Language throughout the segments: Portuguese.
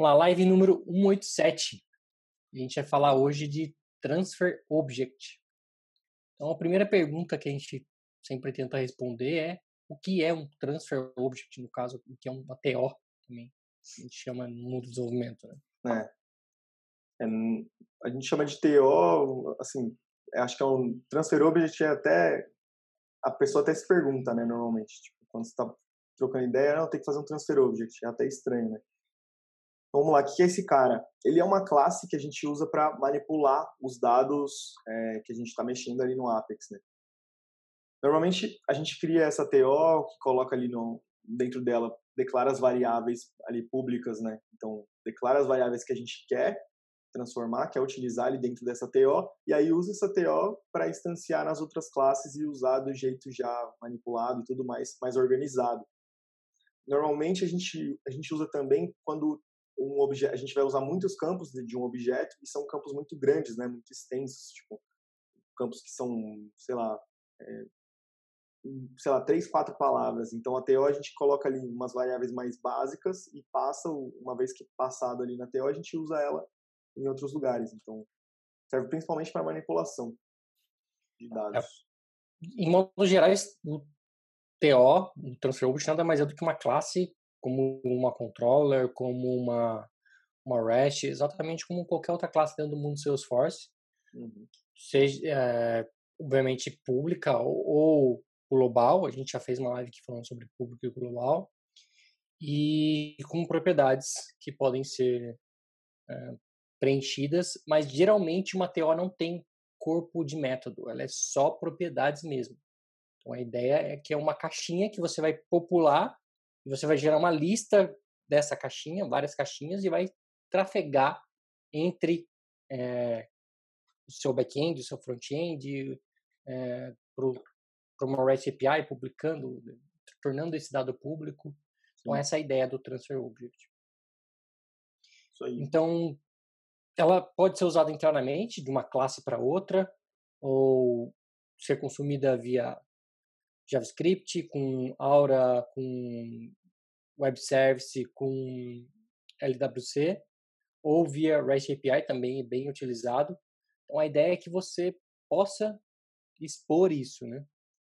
Vamos lá, live número 187. A gente vai falar hoje de Transfer Object. Então, a primeira pergunta que a gente sempre tenta responder é o que é um Transfer Object, no caso, o que é uma TO também, a gente chama no mundo do desenvolvimento. Né? É. é. A gente chama de TO, assim, acho que é um Transfer Object é até, a pessoa até se pergunta, né, normalmente, tipo, quando você está trocando ideia, não, tem que fazer um Transfer Object, é até estranho, né? Vamos lá, o que é esse cara? Ele é uma classe que a gente usa para manipular os dados é, que a gente está mexendo ali no Apex, né? Normalmente a gente cria essa TO que coloca ali no, dentro dela, declara as variáveis ali públicas, né? Então, declara as variáveis que a gente quer transformar, quer utilizar ali dentro dessa TO, e aí usa essa TO para instanciar nas outras classes e usar do jeito já manipulado e tudo mais, mais organizado. Normalmente a gente, a gente usa também quando um objeto, a gente vai usar muitos campos de, de, um objeto e são campos muito grandes, né, muito extensos, tipo campos que são, sei lá, é, sei lá, três, quatro palavras. Então a TO a gente coloca ali umas variáveis mais básicas e passa, uma vez que passado ali na TO, a gente usa ela em outros lugares. Então serve principalmente para manipulação de é. dados. É. Em modo geral, o TO, o Transfer Object, nada mais é do que uma classe como uma controller, como uma, uma REST, exatamente como qualquer outra classe dentro do mundo Salesforce, uhum. seja, é, obviamente, pública ou, ou, global, a gente já fez uma live aqui falando sobre público e global, e com propriedades que podem ser é, preenchidas, mas geralmente uma TO não tem corpo de método, ela é só propriedades mesmo. Então a ideia é que é uma caixinha que você vai popular e você vai gerar uma lista dessa caixinha, várias caixinhas, e vai trafegar entre é, o seu back-end, o seu front-end, é, para uma REST API, publicando, tornando esse dado público. Então, essa é a ideia do Transfer Object. Então, ela pode ser usada internamente, de uma classe para outra, ou ser consumida via JavaScript, com Aura, com Web Service, com LWC, ou via REST API também bem utilizado. Então a ideia é que você possa expor isso, né?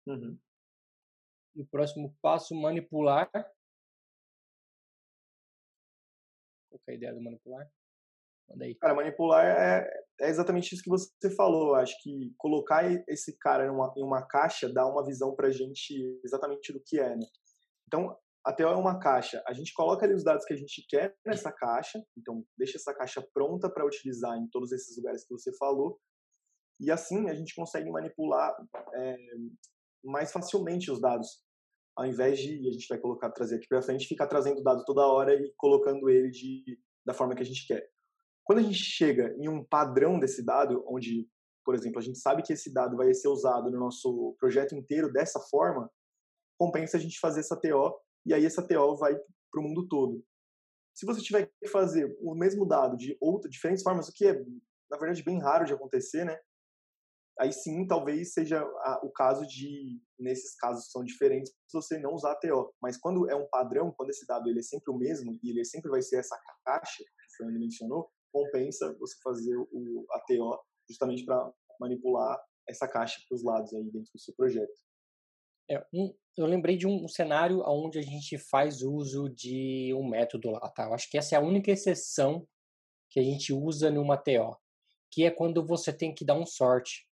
Uhum. E o próximo passo, manipular. Qual é a ideia do manipular? Manda aí. Cara, manipular é, é exatamente isso que você falou. Acho que colocar esse cara em uma, em uma caixa dá uma visão pra gente exatamente do que é, né? Então, a TO é uma caixa. A gente coloca ali os dados que a gente quer nessa caixa, então deixa essa caixa pronta para utilizar em todos esses lugares que você falou. E assim a gente consegue manipular é, mais facilmente os dados, ao invés de a gente vai colocar trazer aqui para frente, ficar trazendo dados toda hora e colocando ele de, da forma que a gente quer. Quando a gente chega em um padrão desse dado, onde, por exemplo, a gente sabe que esse dado vai ser usado no nosso projeto inteiro dessa forma, compensa a gente fazer essa TO e aí essa TO vai para o mundo todo. Se você tiver que fazer o mesmo dado de outras diferentes formas, o que é na verdade bem raro de acontecer, né? Aí sim, talvez seja o caso de nesses casos são diferentes você não usar a TO. Mas quando é um padrão, quando esse dado ele é sempre o mesmo e ele sempre vai ser essa caixa que o Fernando mencionou, compensa você fazer o, a TO justamente para manipular essa caixa para os lados aí dentro do seu projeto. É, um, eu lembrei de um cenário onde a gente faz uso de um método lá, tá? Eu acho que essa é a única exceção que a gente usa numa TO, que é quando você tem que dar um sort.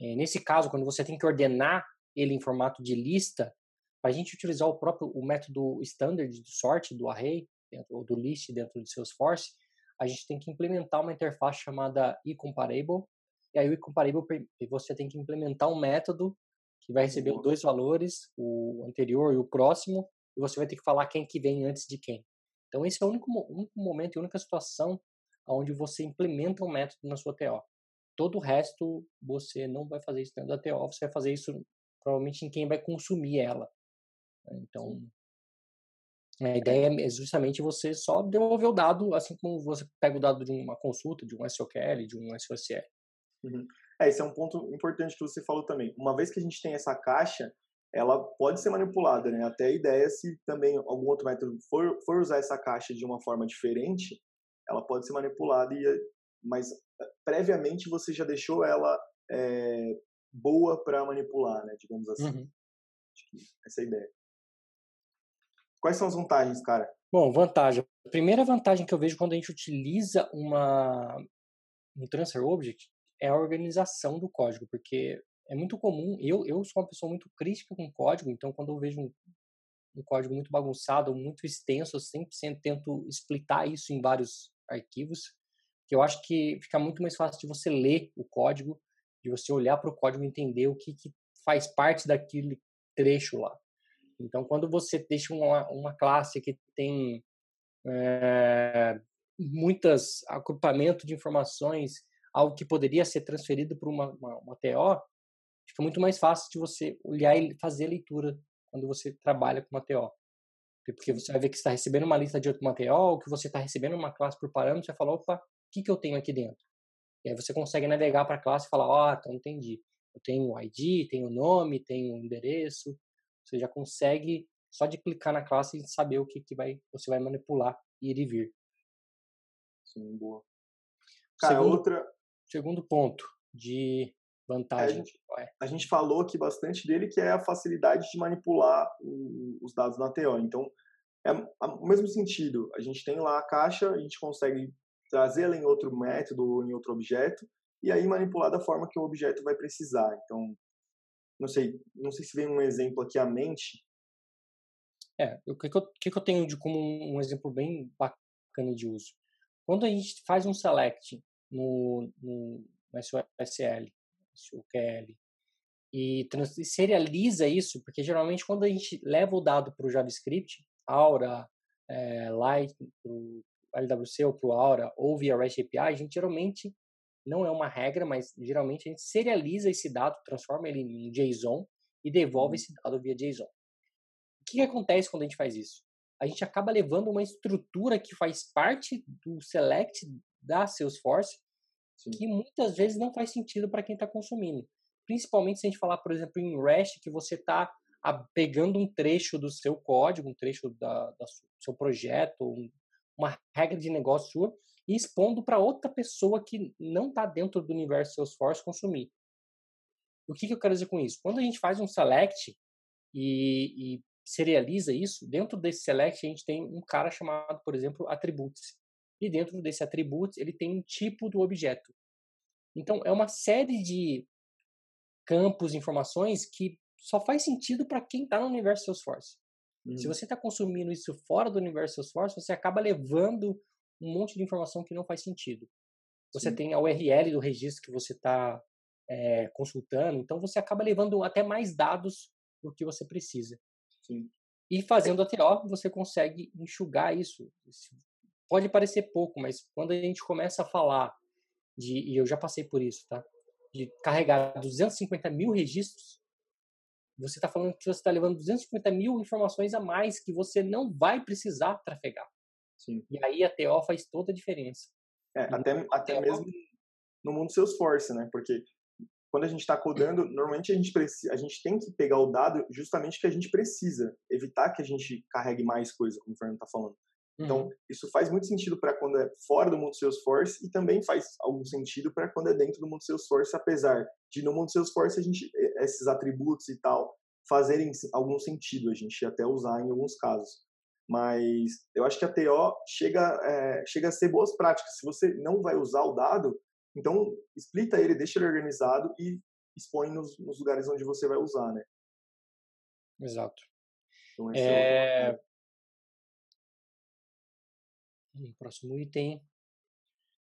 É, nesse caso, quando você tem que ordenar ele em formato de lista, para a gente utilizar o próprio o método standard do sort, do array, ou do list dentro do Salesforce, a gente tem que implementar uma interface chamada eComparable, e aí o eComparable você tem que implementar um método que vai receber uhum. dois valores, o anterior e o próximo, e você vai ter que falar quem que vem antes de quem. Então esse é o único, único momento e única situação onde você implementa um método na sua TO. Todo o resto você não vai fazer isso dentro da TO, você vai fazer isso provavelmente em quem vai consumir ela. Então a ideia é justamente você só devolver o dado, assim como você pega o dado de uma consulta, de um SOQL, de um SOCL. Uhum. É, esse é um ponto importante que você falou também. Uma vez que a gente tem essa caixa, ela pode ser manipulada, né? Até a ideia, se também algum outro método for, for usar essa caixa de uma forma diferente, ela pode ser manipulada, e, mas eh, previamente você já deixou ela é, boa para manipular, né? Digamos assim. Uhum. essa é a ideia. Quais são as vantagens, cara? Bom, vantagem. A primeira vantagem que eu vejo quando a gente utiliza uma, um transfer object é a organização do código, porque é muito comum, eu, eu sou uma pessoa muito crítica com código, então quando eu vejo um, um código muito bagunçado, muito extenso, eu sempre tento explitar isso em vários arquivos, que eu acho que fica muito mais fácil de você ler o código, de você olhar para o código e entender o que, que faz parte daquele trecho lá. Então, quando você deixa uma, uma classe que tem é, muitas agrupamento de informações, algo que poderia ser transferido para uma, uma, uma TO, fica muito mais fácil de você olhar e fazer a leitura quando você trabalha com uma TO. Porque você vai ver que está recebendo uma lista de outro material, que você está recebendo uma classe por parâmetro, você fala, opa, o que, que eu tenho aqui dentro? E aí você consegue navegar para a classe e falar, ó, oh, então entendi. Eu tenho o ID, tenho o nome, tenho o endereço. Você já consegue, só de clicar na classe, saber o que, que vai, você vai manipular, ir e vir. Sim, boa. Cara, segundo, outra... Segundo ponto de vantagem. A gente, a gente, falou aqui bastante dele, que é a facilidade de manipular o, os dados na TO. Então, é o mesmo sentido. A gente tem lá a caixa, a gente consegue trazer ela em outro método ou em outro objeto, e aí manipular da forma que o objeto vai precisar. Então, não sei, não sei se vem um exemplo aqui à mente. É, o que, que, eu, que, que eu tenho de como um exemplo bem bacana de uso? Quando a gente faz um select no, no, no SQL, e, serializa isso, porque geralmente quando a gente leva o dado para o JavaScript, Aura, é, Light, para o LWC ou para o Aura, ou via REST API, a gente geralmente, não é uma regra, mas geralmente a gente serializa esse dado, transforma ele em JSON e devolve uhum. esse dado via JSON. O que, que acontece quando a gente faz isso? A gente acaba levando uma estrutura que faz parte do select da Salesforce Sim. que muitas vezes não faz sentido para quem está consumindo. Principalmente se a gente falar, por exemplo, em REST, que você está pegando um trecho do seu código, um trecho da, da do seu projeto, uma regra de negócio sua, e expondo para outra pessoa que não está dentro do universo Salesforce consumir. O que, que, eu quero dizer com isso? Quando a gente faz um select e, e serializa isso, dentro desse select a gente tem um cara chamado, por exemplo, attributes. E dentro desse attributes ele tem um tipo do objeto. Então, é uma série de campos, informações que só faz sentido para quem está no universo Salesforce. Hum. Se você está consumindo isso fora do universo Salesforce, você acaba levando um monte de informação que não faz sentido. Você Sim. tem a URL do registro que você está é, eh, consultando, então você acaba levando até mais dados do que você precisa. Sim. E fazendo a TO, você consegue enxugar isso. Pode parecer pouco, mas quando a gente começa a falar de, e eu já passei por isso, tá? De carregar 250 mil registros, você está falando que você está levando 250 mil informações a mais que você não vai precisar trafegar. Sim. E aí a TO faz toda a diferença. É, até, até mesmo no mundo Salesforce, né? Porque quando a gente está codando, normalmente a gente, precisa, a gente tem que pegar o dado justamente que a gente precisa, evitar que a gente carregue mais coisa, como o Fernando está falando. Então, uhum. isso faz muito sentido para quando é fora do mundo Salesforce e também faz algum sentido para quando é dentro do mundo Salesforce, apesar de no mundo Salesforce a gente esses atributos e tal fazerem algum sentido, a gente até usar em alguns casos. Mas eu acho que a TO chega, é, chega a ser boas práticas. Se você não vai usar o dado, então explica ele, deixa ele organizado e expõe nos, nos lugares onde você vai usar, né? Exato. Então, é... é um próximo item.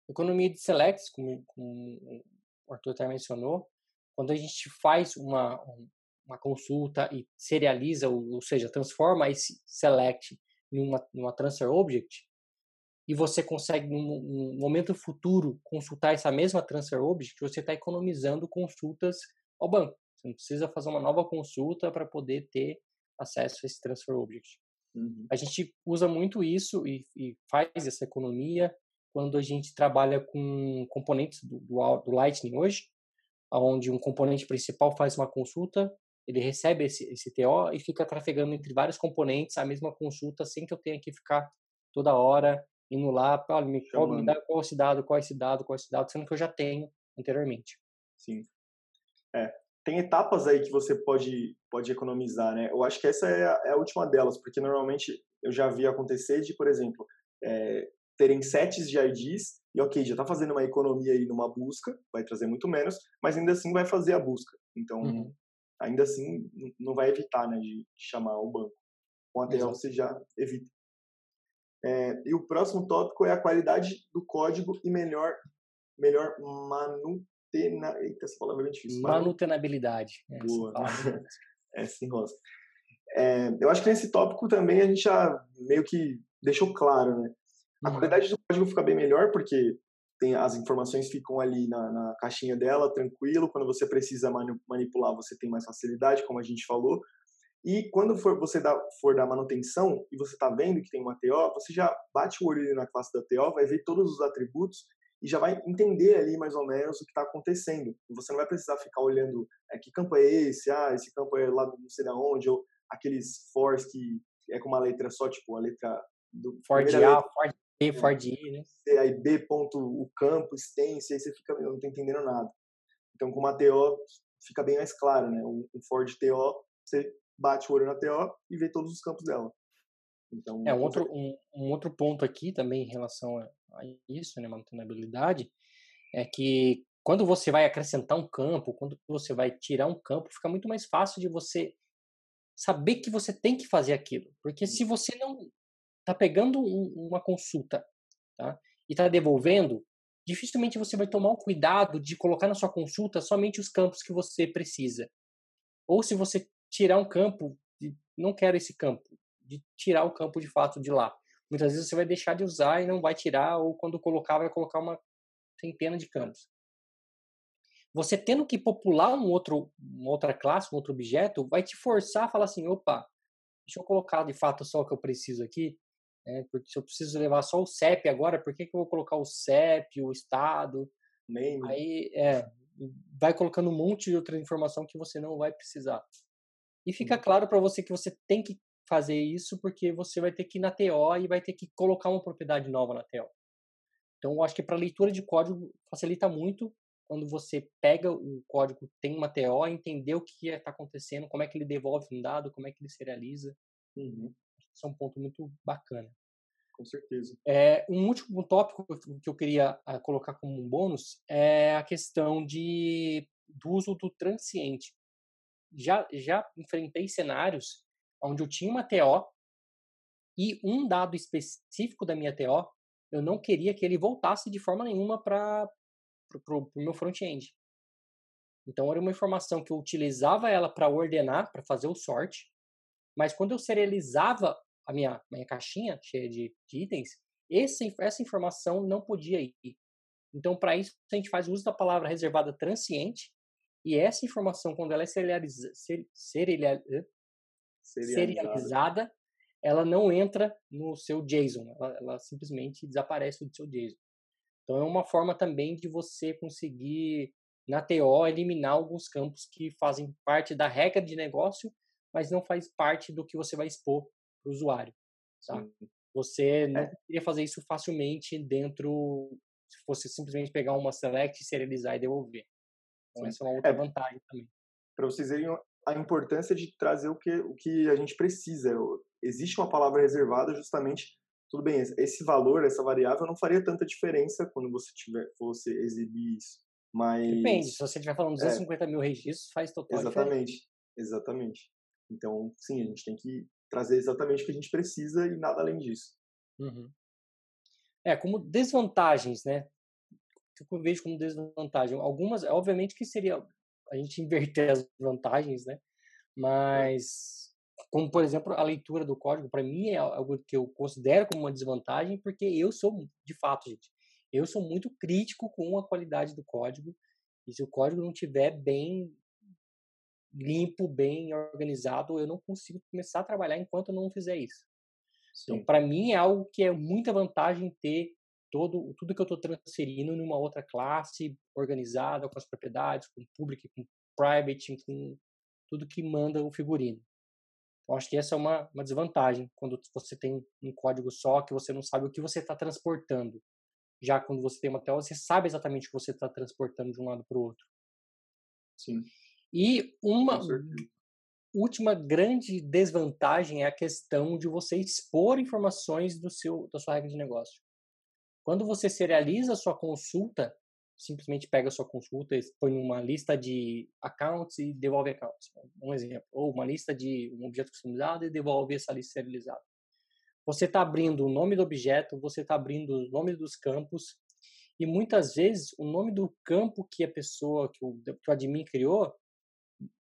Economia de selects, como, como o Arthur até mencionou, quando a gente faz uma, uma consulta e serializa, ou, ou seja, transforma esse select em uma, uma transfer object, e você consegue, num, momento futuro, consultar essa mesma transfer object, você está economizando consultas ao banco. Você não precisa fazer uma nova consulta para poder ter acesso a esse transfer object. Uhum. A gente usa muito isso e, e, faz essa economia quando a gente trabalha com componentes do, do, do Lightning hoje, onde um componente principal faz uma consulta ele recebe esse, esse TO e fica trafegando entre vários componentes a mesma consulta sem que eu tenha que ficar toda hora indo lá, olha, me, qual, me dá qual esse dado, qual esse dado, qual esse dado, sendo que eu já tenho anteriormente. Sim. É, tem etapas aí que você pode, pode economizar, né? Eu acho que essa é a, é a última delas, porque normalmente eu já vi acontecer de, por exemplo, é, terem sets de IDs e, ok, já está fazendo uma economia aí numa busca, vai trazer muito menos, mas ainda assim vai fazer a busca. Então, uhum. Ainda assim, não vai evitar, né, de, chamar o banco. Com a TL você já evita. É, e o próximo tópico é a qualidade do código e melhor, melhor manutena... Eita, essa palavra é difícil. Manutenabilidade. É, Boa. é, sim, Rosa. É, eu acho que nesse tópico também a gente já meio que deixou claro, né? A uhum. qualidade do código fica bem melhor porque tem as informações ficam ali na, na caixinha dela, tranquilo. Quando você precisa manipular, você tem mais facilidade, como a gente falou. E quando for, você dá, for dar manutenção e você está vendo que tem uma TO, você já bate o olho na classe da TO, vai ver todos os atributos e já vai entender ali mais ou menos o que está acontecendo. E você não vai precisar ficar olhando é, que campo é esse, ah, esse campo é lá não sei da onde, ou aqueles fors que é com uma letra só, tipo a letra do Ford A, Ford B, Ford I, né? Aí B ponto o campo, extensa, aí você fica, eu não tô entendendo nada. Então com uma TO fica bem mais claro, né? Um, um Ford TO, você bate o olho na TO e vê todos os campos dela. Então, é um outro, um, um, outro ponto aqui também em relação a, a isso, né, manutenabilidade, é que quando você vai acrescentar um campo, quando você vai tirar um campo, fica muito mais fácil de você saber que você tem que fazer aquilo. Porque se você não está pegando um, uma consulta tá, e está devolvendo, dificilmente você vai tomar o cuidado de colocar na sua consulta somente os campos que você precisa. Ou se você tirar um campo, não quero esse campo, de tirar o campo de fato de lá. Muitas vezes você vai deixar de usar e não vai tirar, ou quando colocar, vai colocar uma centena de campos. Você tendo que popular um outro, uma outra classe, um outro objeto, vai te forçar a falar assim, opa, deixa eu colocar de fato só o que eu preciso aqui, né? porque se eu preciso levar só o CEP agora, por que, que eu vou colocar o CEP, o estado? Name. Aí, é, vai colocando um monte de outra informação que você não vai precisar. E fica claro para você que você tem que fazer isso porque você vai ter que ir na TO e vai ter que colocar uma propriedade nova na TO. Então, eu acho que para leitura de código facilita muito quando você pega o código, tem uma TO, entender o que está acontecendo, como é que ele devolve um dado, como é que ele serializa. Uhum. Isso é um ponto muito bacana. Com certeza. É, um último tópico que eu queria uh, colocar como um bônus é a questão de, do uso do transiente. Já, já enfrentei cenários onde eu tinha uma TO e um dado específico da minha TO, eu não queria que ele voltasse de forma nenhuma para para o meu front-end. Então, era uma informação que eu utilizava ela para ordenar, para fazer o sort, mas quando eu serializava a minha, minha caixinha cheia de, de itens, esse, essa informação não podia ir. Então, para isso, a gente faz uso da palavra reservada transiente, e essa informação, quando ela é serializa, ser, serializada, serializada, ela não entra no seu JSON, ela, ela simplesmente desaparece do seu JSON. Então é uma forma também de você conseguir, na TO, eliminar alguns campos que fazem parte da regra de negócio, mas não faz parte do que você vai expor para o usuário. Tá? Você não é. poderia fazer isso facilmente dentro, se fosse simplesmente pegar uma select, serializar e devolver. Então, Sim. essa é uma outra é. vantagem também. Para vocês verem a importância de trazer o que, o que a gente precisa. Existe uma palavra reservada justamente tudo bem, esse valor, essa variável não faria tanta diferença quando você tiver, fosse exibir isso. Mas. Depende, se você estiver falando 250 é, mil registros, faz total Exatamente, diferença. exatamente. Então, sim, a gente tem que trazer exatamente o que a gente precisa e nada além disso. Uhum. É, como desvantagens, né? O que eu vejo como desvantagem? Algumas, obviamente que seria a gente inverter as vantagens, né? Mas como, por exemplo, a leitura do código, para mim é algo que eu considero como uma desvantagem, porque eu sou, de fato, gente, eu sou muito crítico com a qualidade do código. E se o código não tiver bem limpo, bem organizado, eu não consigo começar a trabalhar enquanto eu não fizer isso. Então, Sim. Então, para mim é algo que é muita vantagem ter todo tudo que eu estou transferindo numa outra classe organizada com as propriedades, com public, com private, com tudo que manda o figurino. Então, acho que essa é uma, uma desvantagem quando você tem um código só que você não sabe o que você está transportando. Já quando você tem uma tela, você sabe exatamente o que você está transportando de um lado para o outro. Sim. E uma última grande desvantagem é a questão de você expor informações do seu da sua regra de negócio. Quando você serializa a sua consulta, simplesmente pega a sua consulta, põe uma lista de accounts e devolve accounts. Um exemplo. Ou uma lista de um objeto customizado e devolve essa lista serializada. Você está abrindo o nome do objeto, você está abrindo o nome dos campos, e muitas vezes o nome do campo que a pessoa, que o, que o admin criou,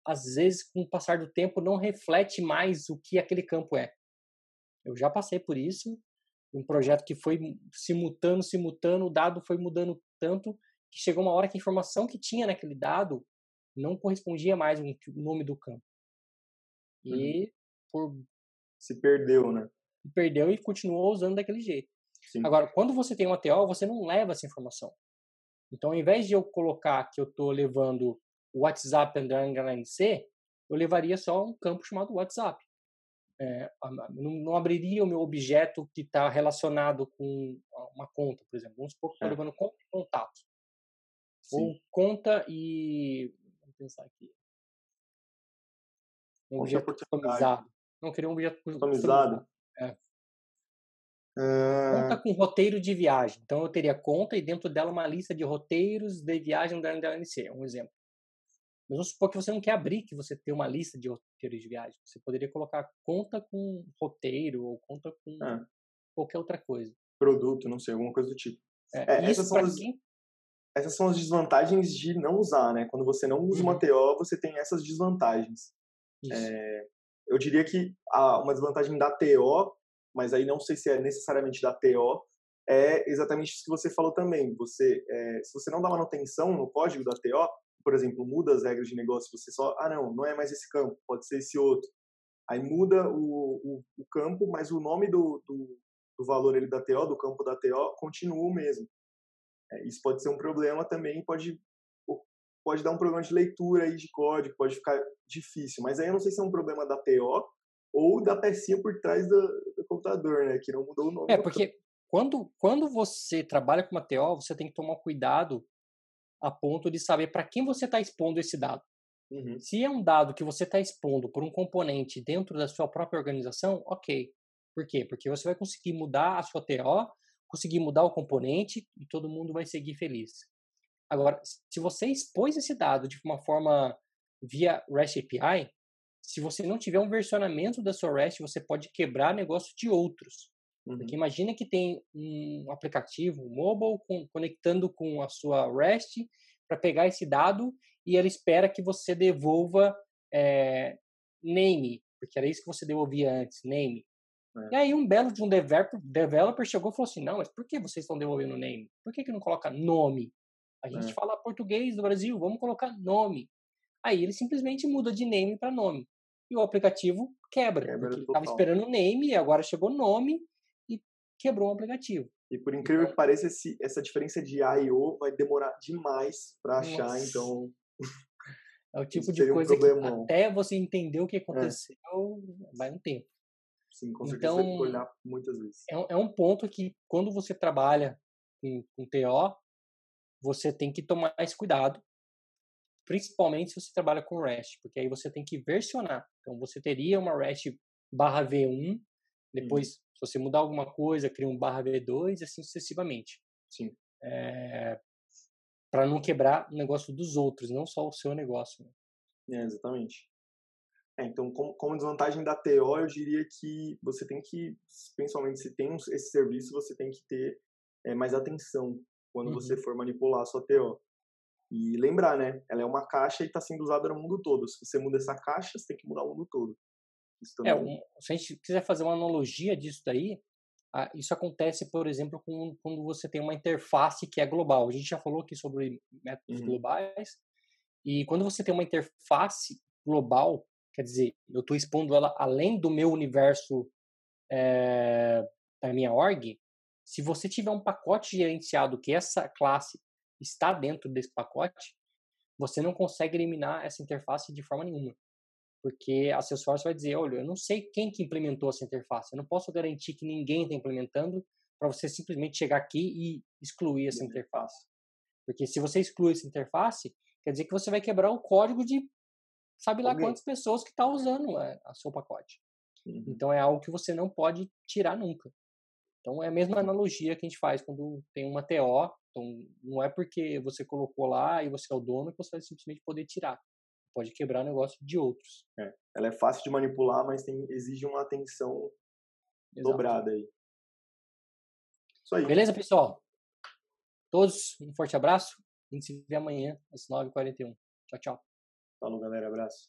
às vezes, com o passar do tempo, não reflete mais o que aquele campo é. Eu já passei por isso, um projeto que foi se mutando, se mutando, o dado foi mudando tanto que chegou uma hora que a informação que tinha naquele dado não correspondia mais o nome do campo. E uhum. por se perdeu, né? Se perdeu e continuou usando daquele jeito. Sim. Agora, quando você tem um ATO, você não leva essa informação. Então, ao invés de eu colocar que eu estou levando WhatsApp underline C, eu levaria só um campo chamado WhatsApp. É, não, não, abriria o meu objeto que está relacionado com uma conta, por exemplo. Vamos supor que estou é. levando conta e contato. Sim. Ou conta e. Vamos pensar aqui. Um objeto customizado. Não, queria um objeto customizado. É. Conta com roteiro de viagem. Então eu teria conta e dentro dela uma lista de roteiros de viagem da NC, um exemplo. Mas vamos supor que você não quer abrir, que você tem uma lista de roteiros de viagem. Você poderia colocar conta com roteiro ou conta com ah. qualquer outra coisa. Produto, não sei, alguma coisa do tipo. É, é essas, são as, quem... essas são as desvantagens de não usar, né? Quando você não usa uhum. uma TO, você tem essas desvantagens. É, eu diria que a, uma desvantagem da TO, mas aí não sei se é necessariamente da TO, é exatamente isso que você falou também. Você, é, se você não dá manutenção no código da TO, por exemplo, muda as regras de negócio, você só, ah, não, não é mais esse campo, pode ser esse outro. Aí muda o, o, o campo, mas o nome do, do, do, valor ele da TO, do campo da TO, continua o mesmo. É, isso pode ser um problema também, pode, pode dar um problema de leitura aí de código, pode ficar difícil. Mas aí eu não sei se é um problema da TO ou da pecinha por trás do, do computador, né? Que não mudou o nome. É, porque quando, quando você trabalha com uma TO, você tem que tomar cuidado a ponto de saber para quem você está expondo esse dado. Uhum. Se é um dado que você está expondo por um componente dentro da sua própria organização, ok. Por quê? Porque você vai conseguir mudar a sua TO, conseguir mudar o componente e todo mundo vai seguir feliz. Agora, se você expôs esse dado de uma forma via REST API, se você não tiver um versionamento da sua REST, você pode quebrar negócio de outros. Uhum. Porque imagina que tem um aplicativo mobile com, conectando com a sua REST para pegar esse dado e ele espera que você devolva é, name, porque era isso que você devolvia antes, name. É. E aí um belo de um developer, developer chegou e falou assim, não, mas por que vocês estão devolvendo name? Por que, que não coloca nome? A gente é. fala português do Brasil, vamos colocar nome. Aí ele simplesmente muda de name para nome. E o aplicativo quebra. quebra porque estava esperando name e agora chegou nome quebrou o aplicativo. E por incrível então, que pareça, esse, essa diferença de I/O vai demorar demais para achar, então é o tipo de coisa um que até você entender o que é. aconteceu é. vai um tempo. Sim, com certeza então, olhar muitas vezes. É, é, um ponto que quando você trabalha com, com TO, você tem que tomar esse cuidado, principalmente se você trabalha com REST, porque aí você tem que versionar. Então você teria uma REST barra V1, uhum. depois se você mudar alguma coisa, cria um barra V2 e assim sucessivamente. Sim. É, para não quebrar o negócio dos outros, não só o seu negócio. Né? É, exatamente. É, então, como, como, desvantagem da TO, eu diria que você tem que, principalmente se tem esse serviço, você tem que ter é, mais atenção quando uhum. você for manipular a sua TO. E lembrar, né? Ela é uma caixa e está sendo usada no mundo todo. Se você muda essa caixa, você tem que mudar o mundo todo. É, um, se a gente quiser fazer uma analogia disso daí, isso acontece, por exemplo, com, quando você tem uma interface que é global. A gente já falou aqui sobre métodos uhum. globais. E quando você tem uma interface global, quer dizer, eu estou expondo ela além do meu universo é, da minha org, se você tiver um pacote gerenciado que essa classe está dentro desse pacote, você não consegue eliminar essa interface de forma nenhuma. Porque a Salesforce vai dizer, olha, eu não sei quem que implementou essa interface, eu não posso garantir que ninguém está implementando para você simplesmente chegar aqui e excluir essa uhum. interface. Porque se você excluir essa interface, quer dizer que você vai quebrar o código de sabe lá quantas pessoas que estão tá usando a, a seu pacote. Uhum. Então é algo que você não pode tirar nunca. Então é a mesma analogia que a gente faz quando tem uma TO. Então não é porque você colocou lá e você é o dono que você vai simplesmente poder tirar. Pode quebrar o negócio de outros. É. Ela é fácil de manipular, mas tem, exige uma atenção Exato. dobrada aí. Isso aí. Beleza, pessoal? Todos, um forte abraço. A gente se vê amanhã às 9h41. Tchau, tchau. Falou, galera. Abraço.